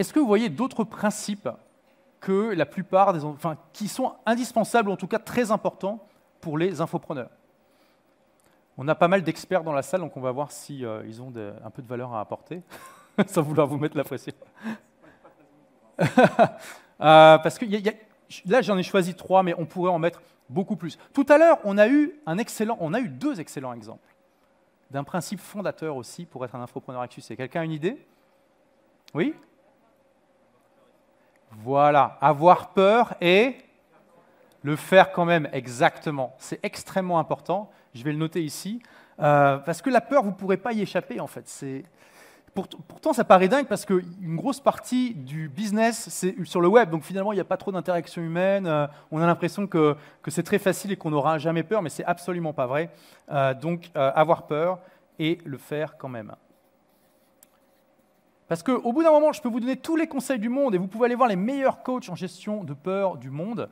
est-ce que vous voyez d'autres principes que la plupart des, enfin, qui sont indispensables, ou en tout cas très importants pour les infopreneurs? On a pas mal d'experts dans la salle, donc on va voir s'ils si, euh, ont un peu de valeur à apporter, sans vouloir vous mettre la pression. Euh, parce que là, j'en ai choisi trois, mais on pourrait en mettre beaucoup plus. Tout à l'heure, on a eu un excellent, on a eu deux excellents exemples d'un principe fondateur aussi pour être un infopreneur succès. Quelqu'un a une idée? Oui? Voilà, avoir peur et le faire quand même, exactement. C'est extrêmement important. Je vais le noter ici. Euh, parce que la peur, vous ne pourrez pas y échapper, en fait. Pourtant, ça paraît dingue parce qu'une grosse partie du business, c'est sur le web. Donc finalement, il n'y a pas trop d'interaction humaine. Euh, on a l'impression que, c'est très facile et qu'on n'aura jamais peur, mais c'est absolument pas vrai. Euh, donc avoir peur et le faire quand même. Parce qu'au bout d'un moment, je peux vous donner tous les conseils du monde et vous pouvez aller voir les meilleurs coachs en gestion de peur du monde.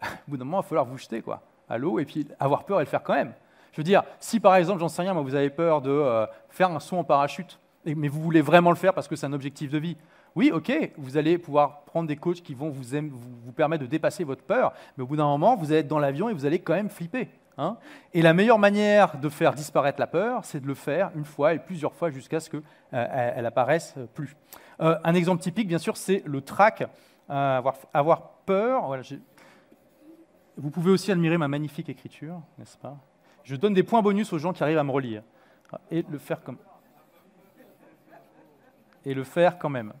Au bout d'un moment, il va falloir vous jeter quoi, à l'eau et puis avoir peur et le faire quand même. Je veux dire, si par exemple, j'en sais rien, moi, vous avez peur de euh, faire un saut en parachute, mais vous voulez vraiment le faire parce que c'est un objectif de vie, oui, ok, vous allez pouvoir prendre des coachs qui vont vous, vous, permettre de dépasser votre peur, mais au bout d'un moment, vous allez être dans l'avion et vous allez quand même flipper. Hein. et la meilleure manière de faire disparaître la peur, c'est de le faire une fois et plusieurs fois jusqu'à ce qu'elle euh, elle apparaisse plus. Euh, un exemple typique, bien sûr, c'est le trac. avoir, avoir, peur. Vous pouvez aussi admirer ma magnifique écriture, n'est-ce pas? Je donne des points bonus aux gens qui arrivent à me relire. Et le faire comme et le faire quand même.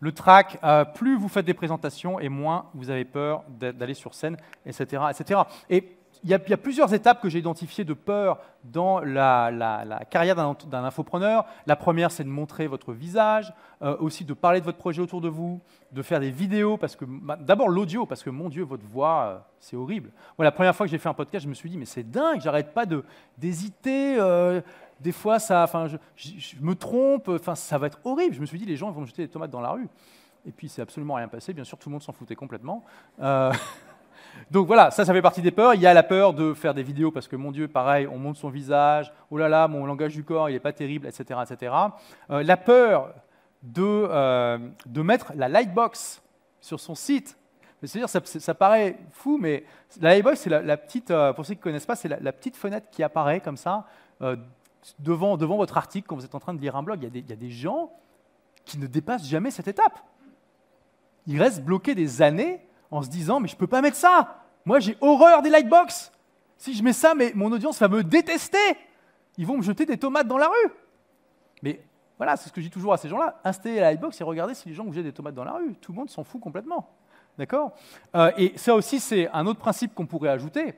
Le track, euh, plus vous faites des présentations et moins vous avez peur d'aller sur scène, etc. etc. Et il y, a, plusieurs étapes que j'ai identifiées de peur dans la, carrière d'un infopreneur. La première, c'est de montrer votre visage, euh, aussi de parler de votre projet autour de vous, de faire des vidéos, parce que d'abord l'audio, parce que mon Dieu, votre voix, euh, c'est horrible. La première fois que j'ai fait un podcast, je me suis dit, mais c'est dingue, j'arrête pas d'hésiter. Euh, des fois, ça, je, je, me trompe, ça va être horrible. Je me suis dit, les gens vont me jeter des tomates dans la rue. Et puis, c'est absolument rien passé. Bien sûr, tout le monde s'en foutait complètement. Donc voilà, ça, ça fait partie des peurs. Il y a la peur de faire des vidéos parce que, mon Dieu, pareil, on monte son visage, oh là là, mon langage du corps, il n'est pas terrible, etc. etc. Euh, la peur de, euh, de mettre la lightbox sur son site. C'est-à-dire, ça, paraît fou, mais la lightbox, c'est la, petite, euh, pour ceux qui ne connaissent pas, c'est la, petite fenêtre qui apparaît comme ça devant, devant votre article quand vous êtes en train de lire un blog. Il y a des gens qui ne dépassent jamais cette étape. Ils restent bloqués des années en se disant mais je ne peux pas mettre ça. Moi j'ai horreur des lightbox. Si je mets ça, mais mon audience va me détester. Ils vont me jeter des tomates dans la rue. Mais voilà, c'est ce que je dis toujours à ces gens-là. Installez la lightbox et regardez si les gens jettent des tomates dans la rue. Tout le monde s'en fout complètement. D'accord? Euh, Et ça aussi, c'est un autre principe qu'on pourrait ajouter.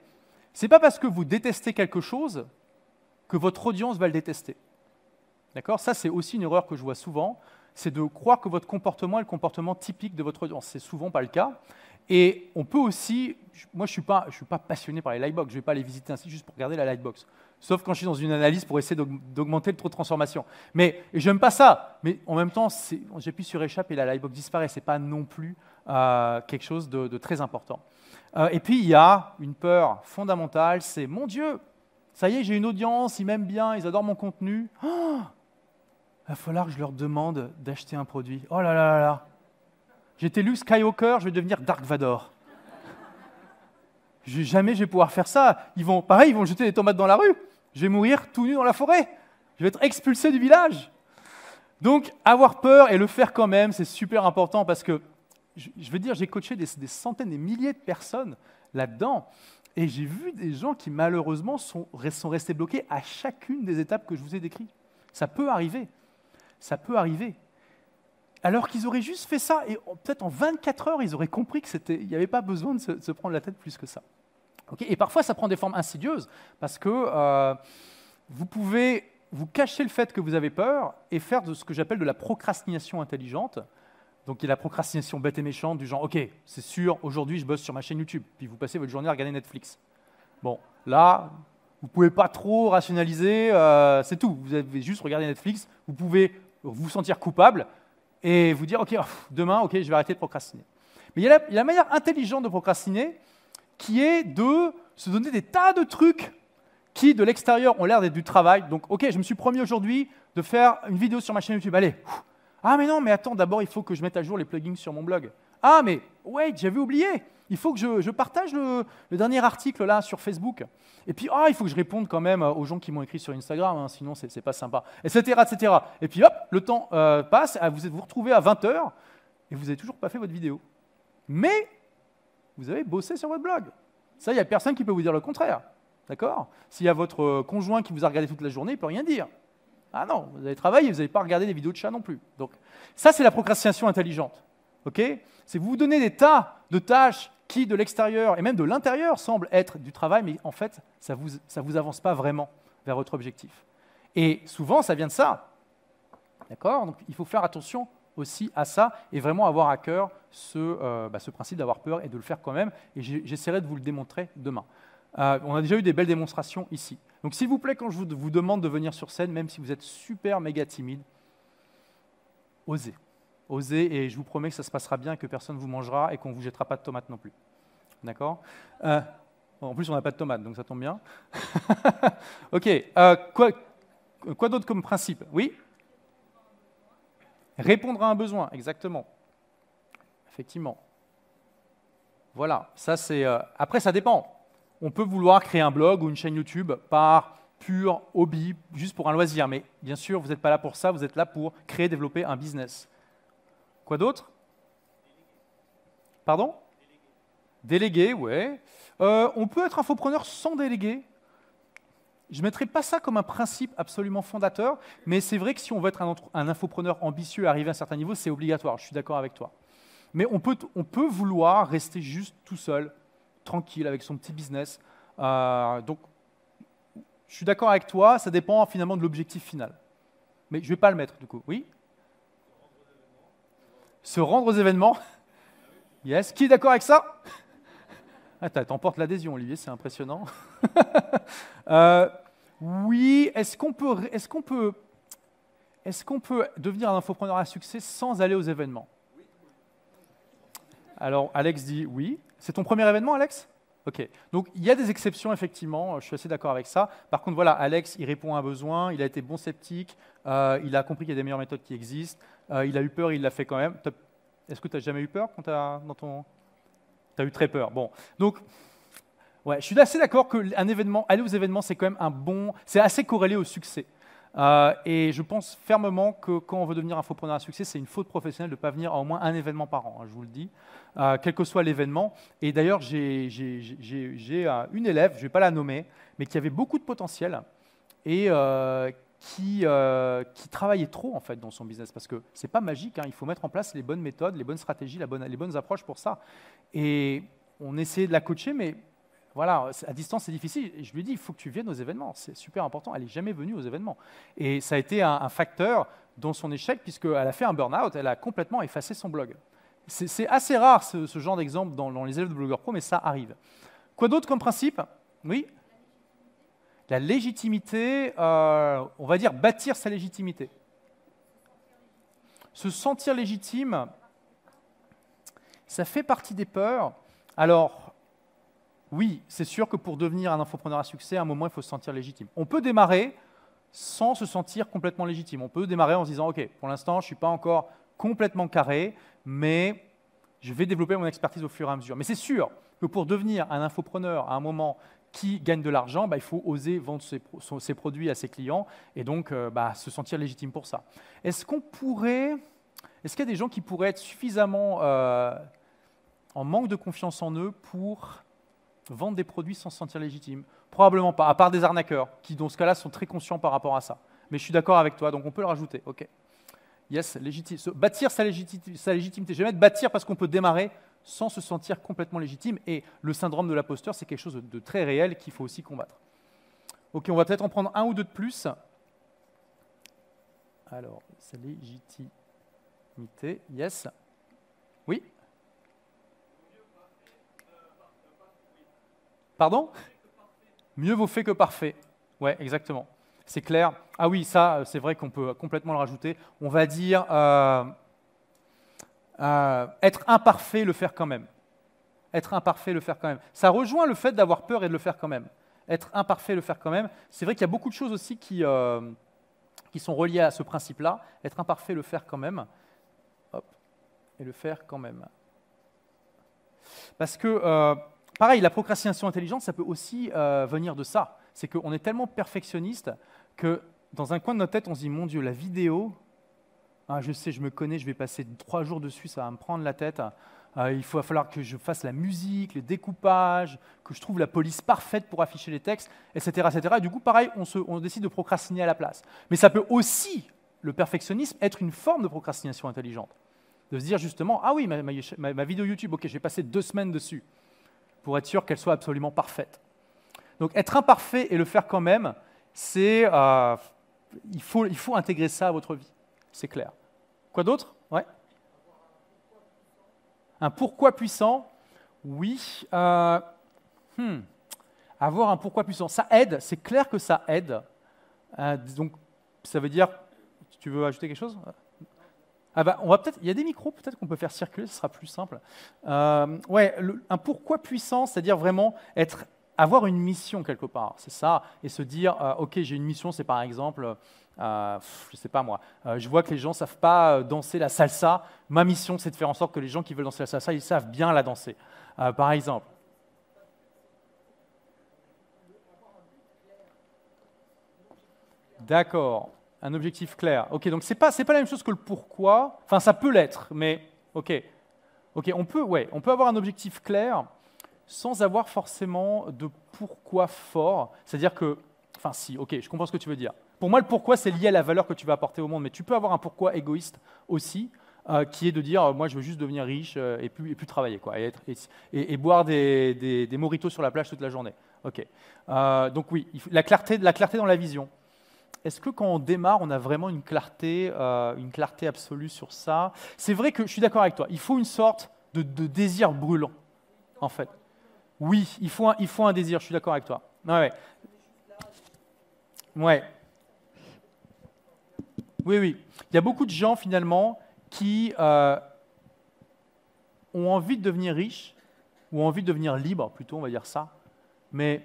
C'est pas parce que vous détestez quelque chose que votre audience va le détester. D'accord? Ça, c'est aussi une erreur que je vois souvent. C'est de croire que votre comportement est le comportement typique de votre audience. C'est souvent pas le cas. Et on peut aussi, moi je ne suis, pas, suis pas passionné par les lightbox, je ne vais pas les visiter ainsi juste pour regarder la lightbox. Sauf quand je suis dans une analyse pour essayer d'augmenter le taux de transformation. Mais je n'aime pas ça. Mais en même temps, j'appuie sur échappe et la lightbox disparaît. Ce n'est pas non plus euh, quelque chose de, très important. Euh, et puis il y a une peur fondamentale, c'est mon Dieu, ça y est, j'ai une audience, ils m'aiment bien, ils adorent mon contenu. Oh il va falloir que je leur demande d'acheter un produit. Oh là là là là J'étais Luke Skywalker, je vais devenir Dark Vador. jamais je vais pouvoir faire ça. Ils vont, pareil, ils vont jeter des tomates dans la rue. Je vais mourir tout nu dans la forêt. Je vais être expulsé du village. Donc, avoir peur et le faire quand même, c'est super important parce que, je veux dire, j'ai coaché des, centaines, des milliers de personnes là-dedans. Et j'ai vu des gens qui, malheureusement, sont, sont restés bloqués à chacune des étapes que je vous ai décrites. Ça peut arriver. Ça peut arriver alors qu'ils auraient juste fait ça, et peut-être en 24 heures, ils auraient compris qu'il n'y avait pas besoin de se, prendre la tête plus que ça. et parfois, ça prend des formes insidieuses, parce que euh, vous pouvez vous cacher le fait que vous avez peur et faire de ce que j'appelle de la procrastination intelligente. Donc, il y a la procrastination bête et méchante, du genre, OK, c'est sûr, aujourd'hui, je bosse sur ma chaîne YouTube, puis vous passez votre journée à regarder Netflix. Bon, là, vous pouvez pas trop rationaliser, euh, c'est tout. Vous avez juste regardé Netflix, vous pouvez vous sentir coupable, et vous dire, OK, demain, OK, je vais arrêter de procrastiner. Mais il y, a la, manière intelligente de procrastiner qui est de se donner des tas de trucs qui, de l'extérieur, ont l'air d'être du travail. Donc, OK, je me suis promis aujourd'hui de faire une vidéo sur ma chaîne YouTube. Allez, Ah, mais non, mais attends, d'abord, il faut que je mette à jour les plugins sur mon blog. Ah, mais wait, j'avais oublié. Il faut que je, partage le, dernier article là sur Facebook. Et puis, ah, il faut que je réponde quand même aux gens qui m'ont écrit sur Instagram, hein, sinon c'est pas sympa, etc., etc. Et puis hop, le temps euh, passe, vous vous retrouvez à 20h et vous n'avez toujours pas fait votre vidéo. Mais vous avez bossé sur votre blog. Ça, il n'y a personne qui peut vous dire le contraire. D'accord? S'il y a votre euh, conjoint qui vous a regardé toute la journée, il ne peut rien dire. Ah non, vous avez travaillé, vous n'avez pas regardé des vidéos de chat non plus. Donc, ça, c'est la procrastination intelligente. OK? C'est vous vous donnez des tas de tâches qui, de l'extérieur et même de l'intérieur, semblent être du travail, mais en fait, ça ne vous, ça vous avance pas vraiment vers votre objectif. Et souvent, ça vient de ça. D'accord? Donc, il faut faire attention aussi à ça et vraiment avoir à cœur ce, euh, bah, principe d'avoir peur et de le faire quand même. Et j'essaierai de vous le démontrer demain. Euh, on a déjà eu des belles démonstrations ici. Donc s'il vous plaît, quand je vous, demande de venir sur scène, même si vous êtes super méga timide, osez. Osez et je vous promets que ça se passera bien, que personne ne vous mangera et qu'on ne vous jettera pas de tomates non plus. D'accord euh, En plus, on n'a pas de tomates, donc ça tombe bien. ok. quoi, quoi d'autre comme principe? Oui? Répondre à un besoin, exactement. Effectivement. Voilà, ça c'est. Euh, après, ça dépend. On peut vouloir créer un blog ou une chaîne YouTube par pur hobby, juste pour un loisir. Mais bien sûr, vous n'êtes pas là pour ça, vous êtes là pour créer, développer un business. Quoi d'autre? Pardon? Déléguer, ouais. Euh, on peut être infopreneur sans déléguer. Je ne mettrai pas ça comme un principe absolument fondateur, mais c'est vrai que si on veut être un, infopreneur ambitieux et arriver à un certain niveau, c'est obligatoire, je suis d'accord avec toi. Mais on peut, on peut, vouloir rester juste tout seul, tranquille, avec son petit business. Euh, donc, je suis d'accord avec toi, ça dépend finalement de l'objectif final. Mais je ne vais pas le mettre du coup. Oui? Se rendre aux événements Yes. Qui est d'accord avec ça? Ah, T'emportes l'adhésion, Olivier, c'est impressionnant. Euh, oui, est-ce qu'on peut, est qu'on peut, est qu'on peut devenir un infopreneur à succès sans aller aux événements? Alors, Alex dit oui. C'est ton premier événement, Alex? Ok. Donc, il y a des exceptions, effectivement. Je suis assez d'accord avec ça. Par contre, voilà, Alex, il répond à un besoin. Il a été bon sceptique. Euh, il a compris qu'il y a des meilleures méthodes qui existent. Euh, il a eu peur, il l'a fait quand même. Est-ce que tu n'as jamais eu peur quand as, dans ton... Tu as eu très peur? Bon. Donc, ouais, je suis assez d'accord qu'un événement, aller aux événements, c'est quand même un bon. C'est assez corrélé au succès. Euh, et je pense fermement que quand on veut devenir infopreneur à succès, c'est une faute professionnelle de ne pas venir à au moins un événement par an, hein, je vous le dis, euh, quel que soit l'événement. Et d'ailleurs, j'ai euh, une élève, je ne vais pas la nommer, mais qui avait beaucoup de potentiel et qui, qui, travaillait trop en fait dans son business parce que c'est pas magique. Hein, il faut mettre en place les bonnes méthodes, les bonnes stratégies, la bonne, les bonnes approches pour ça. Et on essayait de la coacher, mais voilà, à distance, c'est difficile. Et je lui dis, il faut que tu viennes aux événements. C'est super important. Elle n'est jamais venue aux événements. Et ça a été un, facteur dans son échec, puisqu'elle a fait un burn-out. Elle a complètement effacé son blog. C'est assez rare, ce, genre d'exemple dans, les élèves de Blogueur Pro, mais ça arrive. Quoi d'autre comme principe? Oui? La légitimité, euh, on va dire bâtir sa légitimité. Se sentir légitime, ça fait partie des peurs. Alors, oui, c'est sûr que pour devenir un infopreneur à succès, à un moment, il faut se sentir légitime. On peut démarrer sans se sentir complètement légitime. On peut démarrer en se disant, OK, pour l'instant, je ne suis pas encore complètement carré, mais je vais développer mon expertise au fur et à mesure. Mais c'est sûr que pour devenir un infopreneur à un moment qui gagne de l'argent, bah, il faut oser vendre ses, produits à ses clients et donc euh, bah, se sentir légitime pour ça. Est-ce qu'on pourrait, est-ce qu'il y a des gens qui pourraient être suffisamment euh, en manque de confiance en eux pour vendre des produits sans se sentir légitime? Probablement pas, à part des arnaqueurs, qui dans ce cas-là sont très conscients par rapport à ça. Mais je suis d'accord avec toi, donc on peut le rajouter. Ok. Yes, bâtir sa, légitimité. Je vais mettre bâtir parce qu'on peut démarrer sans se sentir complètement légitime. Et le syndrome de l'imposteur, c'est quelque chose de très réel qu'il faut aussi combattre. Ok, on va peut-être en prendre un ou deux de plus. Alors, sa légitimité, yes. Oui Pardon? Mieux vaut fait que parfait. Ouais, exactement. C'est clair. Ah oui, ça, c'est vrai qu'on peut complètement le rajouter. On va dire euh, euh, être imparfait, le faire quand même. Être imparfait, le faire quand même. Ça rejoint le fait d'avoir peur et de le faire quand même. Être imparfait, le faire quand même. C'est vrai qu'il y a beaucoup de choses aussi qui, euh, qui sont reliés à ce principe-là. Être imparfait, le faire quand même. Hop, et le faire quand même. Parce que, euh, pareil, la procrastination intelligente, ça peut aussi venir de ça. C'est qu'on est tellement perfectionniste que dans un coin de notre tête, on se dit, mon Dieu, la vidéo, ah, je sais, je me connais, je vais passer trois jours dessus, ça va me prendre la tête. Euh, il va falloir que je fasse la musique, le découpage, que je trouve la police parfaite pour afficher les textes, etc. etc. Et du coup, pareil, on, on décide de procrastiner à la place. Mais ça peut aussi, le perfectionnisme, être une forme de procrastination intelligente. De se dire justement, ah oui, ma, vidéo YouTube, ok, j'ai passé deux semaines dessus pour être sûr qu'elle soit absolument parfaite. Donc être imparfait et le faire quand même, c'est, euh, il, faut, il faut intégrer ça à votre vie, c'est clair. Quoi d'autre? Ouais. Un pourquoi puissant, oui. Euh, hmm. Avoir un pourquoi puissant, ça aide, c'est clair que ça aide. Euh, donc ça veut dire, tu veux ajouter quelque chose? Ah bah, on va peut-être, il y a des micros peut-être qu'on peut faire circuler, ce sera plus simple. Euh, ouais, un pourquoi puissant, c'est-à-dire vraiment être, avoir une mission quelque part, c'est ça, et se dire, euh, ok, j'ai une mission, c'est par exemple, euh, je sais pas moi, euh, je vois que les gens savent pas danser la salsa, ma mission c'est de faire en sorte que les gens qui veulent danser la salsa, ils savent bien la danser, par exemple. D'accord un objectif clair. Ok, donc c'est pas pas la même chose que le pourquoi. Enfin, ça peut l'être, mais ok, ok, on peut ouais, on peut avoir un objectif clair sans avoir forcément de pourquoi fort. C'est-à-dire que, enfin, si, ok, je comprends ce que tu veux dire. Pour moi, le pourquoi c'est lié à la valeur que tu vas apporter au monde, mais tu peux avoir un pourquoi égoïste aussi. Euh, qui est de dire, euh, moi je veux juste devenir riche euh, et, plus, travailler, quoi, et, boire des, des, moritos sur la plage toute la journée. Ok. donc oui, la clarté, la clarté dans la vision est-ce que quand on démarre, on a vraiment une clarté absolue sur ça? C'est vrai que je suis d'accord avec toi. Il faut une sorte de, désir brûlant, en fait. Oui, il faut un, désir. Je suis d'accord avec toi. Ouais, ouais. Oui, oui. Il y a beaucoup de gens finalement qui euh, ont envie de devenir riches ou envie de devenir libres, plutôt, on va dire ça, mais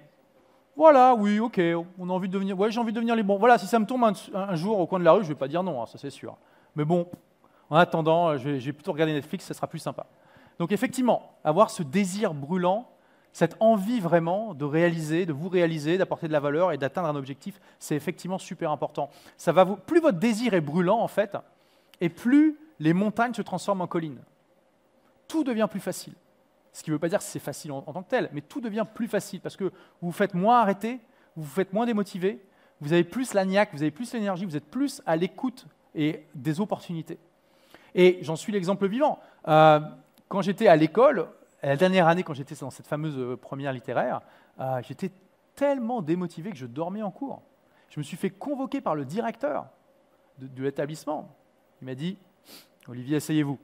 voilà, oui, ok, on a envie de devenir. Ouais, j'ai envie de devenir bons. Voilà, si ça me tombe un, jour au coin de la rue, je ne vais pas dire non, hein, ça c'est sûr. Mais bon, en attendant, je vais, plutôt regarder Netflix, ça sera plus sympa. Donc effectivement, avoir ce désir brûlant, cette envie vraiment de réaliser, de vous réaliser, d'apporter de la valeur et d'atteindre un objectif, c'est effectivement super important. Ça va vous, plus votre désir est brûlant en fait, et plus les montagnes se transforment en collines. Tout devient plus facile. Ce qui ne veut pas dire que c'est facile en, tant que tel, mais tout devient plus facile parce que vous vous faites moins arrêter, vous vous faites moins démotiver, vous avez plus la vous avez plus l'énergie, vous êtes plus à l'écoute et des opportunités. Et j'en suis l'exemple vivant. Euh, quand j'étais à l'école, la dernière année, quand j'étais dans cette fameuse euh, première littéraire, euh, j'étais tellement démotivé que je dormais en cours. Je me suis fait convoquer par le directeur de, l'établissement. Il m'a dit Olivier, asseyez-vous.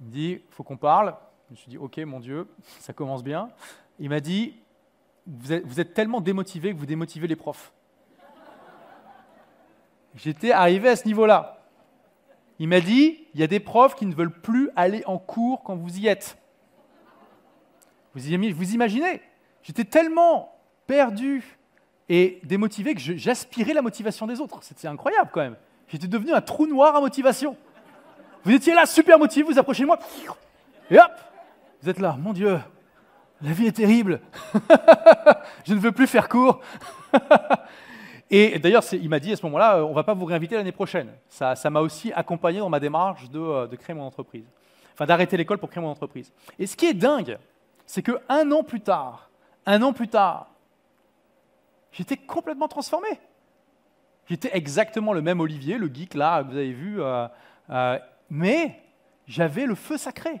Il me dit, faut qu'on parle. Je me suis dit, ok, mon Dieu, ça commence bien. Il m'a dit, vous êtes, tellement démotivé que vous démotivez les profs. J'étais arrivé à ce niveau-là. Il m'a dit, il y a des profs qui ne veulent plus aller en cours quand vous y êtes. Vous, imaginez? J'étais tellement perdu et démotivé que j'aspirais la motivation des autres. C'était incroyable quand même. J'étais devenu un trou noir à motivation. Vous étiez là, super motivé, vous approchez de moi, et hop, vous êtes là, mon Dieu, la vie est terrible, je ne veux plus faire court. et d'ailleurs, il m'a dit à ce moment-là, euh, on ne va pas vous réinviter l'année prochaine. Ça m'a aussi accompagné dans ma démarche de, euh, de créer mon entreprise, enfin d'arrêter l'école pour créer mon entreprise. Et ce qui est dingue, c'est qu'un an plus tard, un an plus tard, j'étais complètement transformé. J'étais exactement le même Olivier, le geek là que vous avez vu, euh, mais j'avais le feu sacré.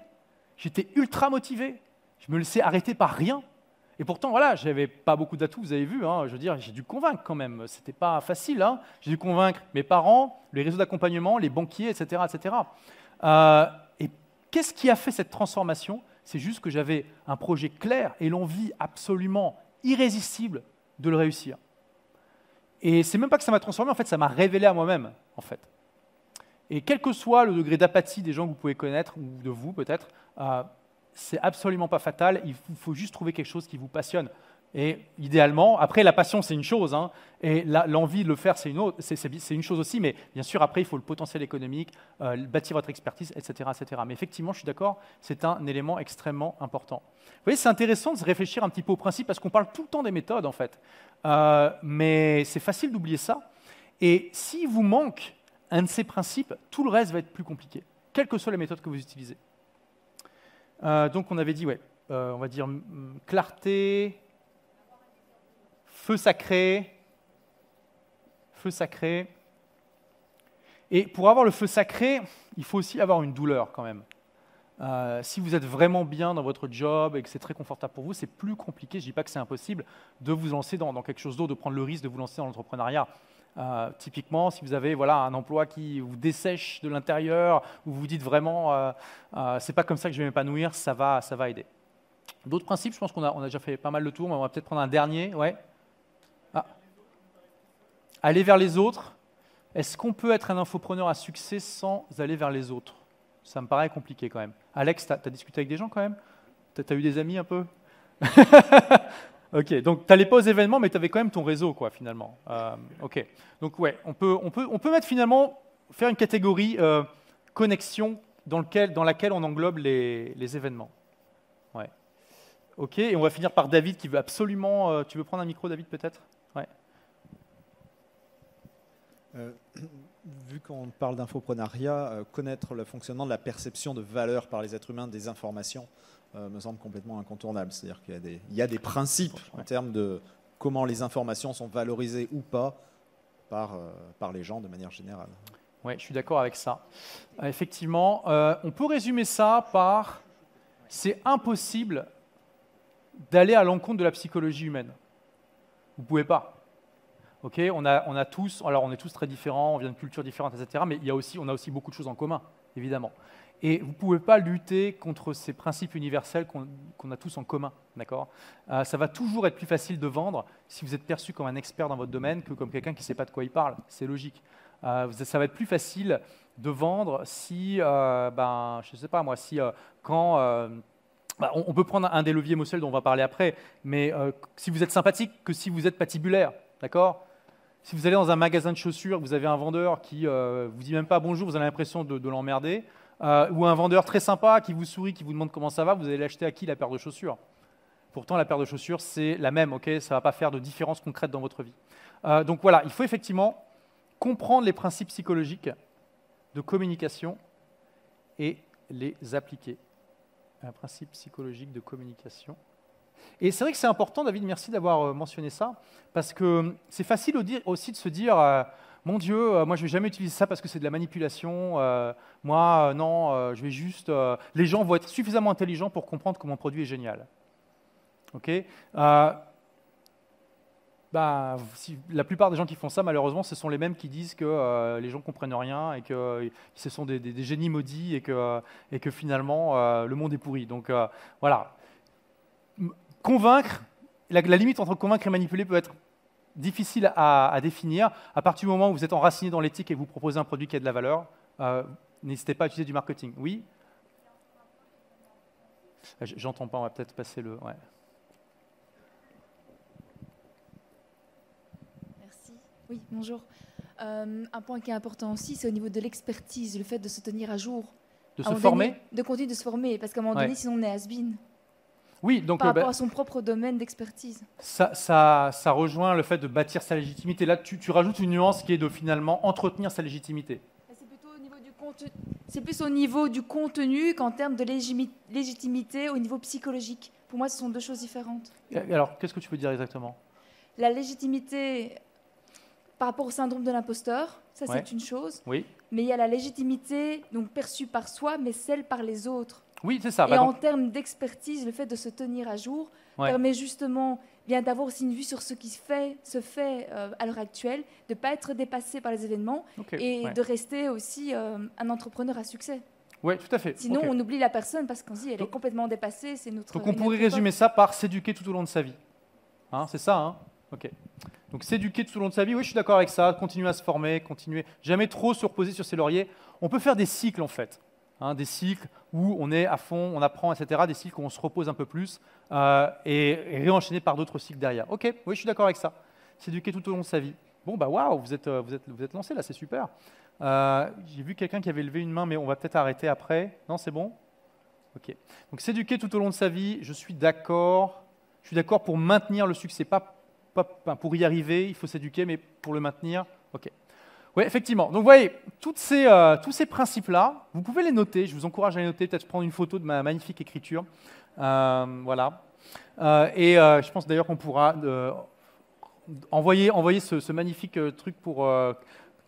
J'étais ultra motivé. Je me laissais arrêter par rien. Et pourtant, voilà, j'avais pas beaucoup d'atouts, vous avez vu. Hein, je veux dire, j'ai dû convaincre quand même. C'était pas facile. Hein. J'ai dû convaincre mes parents, les réseaux d'accompagnement, les banquiers, etc., etc. Euh, et qu'est-ce qui a fait cette transformation? C'est juste que j'avais un projet clair et l'envie absolument irrésistible de le réussir. Et c'est même pas que ça m'a transformé, en fait, ça m'a révélé à moi-même, en fait. Et quel que soit le degré d'apathie des gens que vous pouvez connaître, ou de vous peut-être, euh, c'est absolument pas fatal. Il faut juste trouver quelque chose qui vous passionne. Et idéalement, après la passion c'est une chose, hein, et l'envie de le faire c'est une autre, c'est une chose aussi, mais bien sûr après il faut le potentiel économique, euh, bâtir votre expertise, etc., etc. Mais effectivement, je suis d'accord, c'est un élément extrêmement important. Vous voyez, c'est intéressant de se réfléchir un petit peu au principe parce qu'on parle tout le temps des méthodes en fait, euh, mais c'est facile d'oublier ça. Et s'il vous manque un de ces principes, tout le reste va être plus compliqué, quelle que soit la méthode que vous utilisez. Euh, donc on avait dit, ouais, on va dire clarté, feu sacré, feu sacré. Et pour avoir le feu sacré, il faut aussi avoir une douleur quand même. Euh, si vous êtes vraiment bien dans votre job et que c'est très confortable pour vous, c'est plus compliqué, je ne dis pas que c'est impossible, de vous lancer dans, quelque chose d'autre, de prendre le risque de vous lancer dans l'entrepreneuriat. Euh, typiquement, si vous avez voilà, un emploi qui vous dessèche de l'intérieur, où vous vous dites vraiment, euh, euh, c'est pas comme ça que je vais m'épanouir, ça va, ça va aider. D'autres principes, je pense qu'on a, on a déjà fait pas mal de tours, mais on va peut-être prendre un dernier. Ouais aller vers les autres. Est-ce qu'on peut être un infopreneur à succès sans aller vers les autres? Ça me paraît compliqué quand même. Alex, tu as, discuté avec des gens quand même? Tu as, eu des amis un peu? Ok, donc tu n'allais pas aux événements, mais tu avais quand même ton réseau, quoi, finalement. Euh, ok, donc ouais, on peut, on, peut, on peut mettre finalement, faire une catégorie euh, connexion dans, lequel, dans laquelle on englobe les, événements. Ouais. Ok, et on va finir par David qui veut absolument. Euh, tu veux prendre un micro, David, peut-être? Ouais. Vu qu'on parle d'infoprenariat, connaître le fonctionnement de la perception de valeur par les êtres humains des informations euh, me semble complètement incontournable. C'est-à-dire qu'il y, a des principes en termes de comment les informations sont valorisées ou pas par, par les gens de manière générale. Oui, je suis d'accord avec ça. effectivement, on peut résumer ça par c'est impossible d'aller à l'encontre de la psychologie humaine. Vous ne pouvez pas on, a, tous, alors on est tous très différents, on vient de cultures différentes, etc. Mais il y a aussi, on a aussi beaucoup de choses en commun, évidemment. Et vous ne pouvez pas lutter contre ces principes universels qu'on a tous en commun. D'accord? Euh, Ça va toujours être plus facile de vendre si vous êtes perçu comme un expert dans votre domaine que comme quelqu'un qui ne sait pas de quoi il parle. C'est logique. Euh, ça va être plus facile de vendre si, euh, ben, je sais pas moi, si quand bah, on, peut prendre un des leviers émotionnels dont on va parler après, mais si vous êtes sympathique que si vous êtes patibulaire, d'accord? Si vous allez dans un magasin de chaussures, vous avez un vendeur qui euh, vous dit même pas bonjour, vous avez l'impression de, l'emmerder, euh, ou un vendeur très sympa qui vous sourit, qui vous demande comment ça va, vous allez l'acheter à qui la paire de chaussures? Pourtant, la paire de chaussures, c'est la même, ok? Ça ne va pas faire de différence concrète dans votre vie. Euh, donc voilà, il faut effectivement comprendre les principes psychologiques de communication et les appliquer. Un principe psychologique de communication et c'est vrai que c'est important, David, merci d'avoir euh, mentionné ça, parce que c'est facile aussi de se dire, euh, mon Dieu, euh, moi je vais jamais utiliser ça parce que c'est de la manipulation, moi non, je vais juste... les gens vont être suffisamment intelligents pour comprendre que mon produit est génial. Ok? Bah, la plupart des gens qui font ça, malheureusement, ce sont les mêmes qui disent que les gens ne comprennent rien et que ce sont des, génies maudits et que finalement le monde est pourri. Donc voilà, convaincre, la, limite entre convaincre et manipuler peut être difficile à, définir. À partir du moment où vous êtes enraciné dans l'éthique et vous proposez un produit qui a de la valeur, euh, n'hésitez pas à utiliser du marketing. Oui? Ah, J'entends pas, on va peut-être passer le... Ouais. Merci. Oui, bonjour. Euh, un point qui est important aussi, c'est au niveau de l'expertise, le fait de se tenir à jour. De se former De continuer de se former, parce qu'à un moment donné, sinon on est has-been. Oui, donc par euh, rapport bah, à son propre domaine d'expertise. Ça, ça, rejoint le fait de bâtir sa légitimité. Là, tu, rajoutes une nuance qui est de finalement entretenir sa légitimité. C'est plutôt au niveau du C'est plus au niveau du contenu qu'en termes de légitimité au niveau psychologique. Pour moi, ce sont deux choses différentes. Alors, qu'est-ce que tu veux dire exactement? La légitimité par rapport au syndrome de l'imposteur, ça c'est une chose. Oui. Mais il y a la légitimité donc perçue par soi, mais celle par les autres. Oui, c'est ça. Et bah, en termes d'expertise, le fait de se tenir à jour permet justement bien d'avoir aussi une vue sur ce qui se fait, se fait euh, à l'heure actuelle, de ne pas être dépassé par les événements et de rester aussi euh, un entrepreneur à succès. Oui, tout à fait. Sinon, on oublie la personne parce qu'on se dit elle est complètement dépassée. C'est notre. Donc, on pourrait résumer ça par s'éduquer tout au long de sa vie. Hein, c'est ça, hein Ok. Donc, s'éduquer tout au long de sa vie, oui, je suis d'accord avec ça. Continuer à se former, continuer. Jamais trop se reposer sur ses lauriers. On peut faire des cycles, en fait. Hein, des cycles où on est à fond, on apprend, etc., des cycles où on se repose un peu plus, euh, et, réenchaîner par d'autres cycles derrière. Ok, oui, je suis d'accord avec ça. S'éduquer tout au long de sa vie. Bon, bah waouh, vous êtes, vous, êtes, vous êtes lancé là, c'est super. J'ai vu quelqu'un qui avait levé une main, mais on va peut-être arrêter après. Non, c'est bon? Ok. Donc s'éduquer tout au long de sa vie, je suis d'accord. Je suis d'accord pour maintenir le succès, pas, pas, pour y arriver, il faut s'éduquer, mais pour le maintenir, ok. Oui, effectivement. Donc vous voyez, toutes ces, euh, tous ces principes-là, vous pouvez les noter. Je vous encourage à les noter, peut-être prendre une photo de ma magnifique écriture. Euh, voilà. Euh, et je pense d'ailleurs qu'on pourra envoyer, envoyer ce, magnifique truc pour,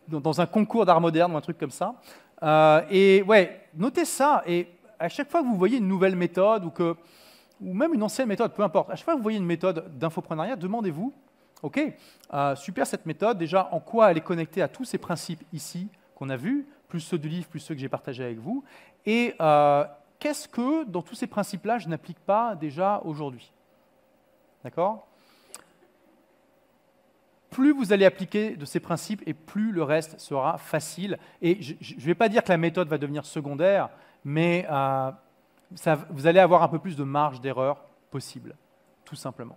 dans un concours d'art moderne ou un truc comme ça. et ouais, notez ça. Et à chaque fois que vous voyez une nouvelle méthode ou, que, ou même une ancienne méthode, peu importe, à chaque fois que vous voyez une méthode d'infoprenariat, demandez-vous, OK, euh, super cette méthode, déjà en quoi elle est connectée à tous ces principes ici qu'on a vus, plus ceux du livre, plus ceux que j'ai partagés avec vous, et euh, qu'est-ce que dans tous ces principes-là je n'applique pas déjà aujourd'hui? D'accord? Plus vous allez appliquer de ces principes et plus le reste sera facile. Et je ne vais pas dire que la méthode va devenir secondaire, mais euh, vous allez avoir un peu plus de marge d'erreur possible, tout simplement.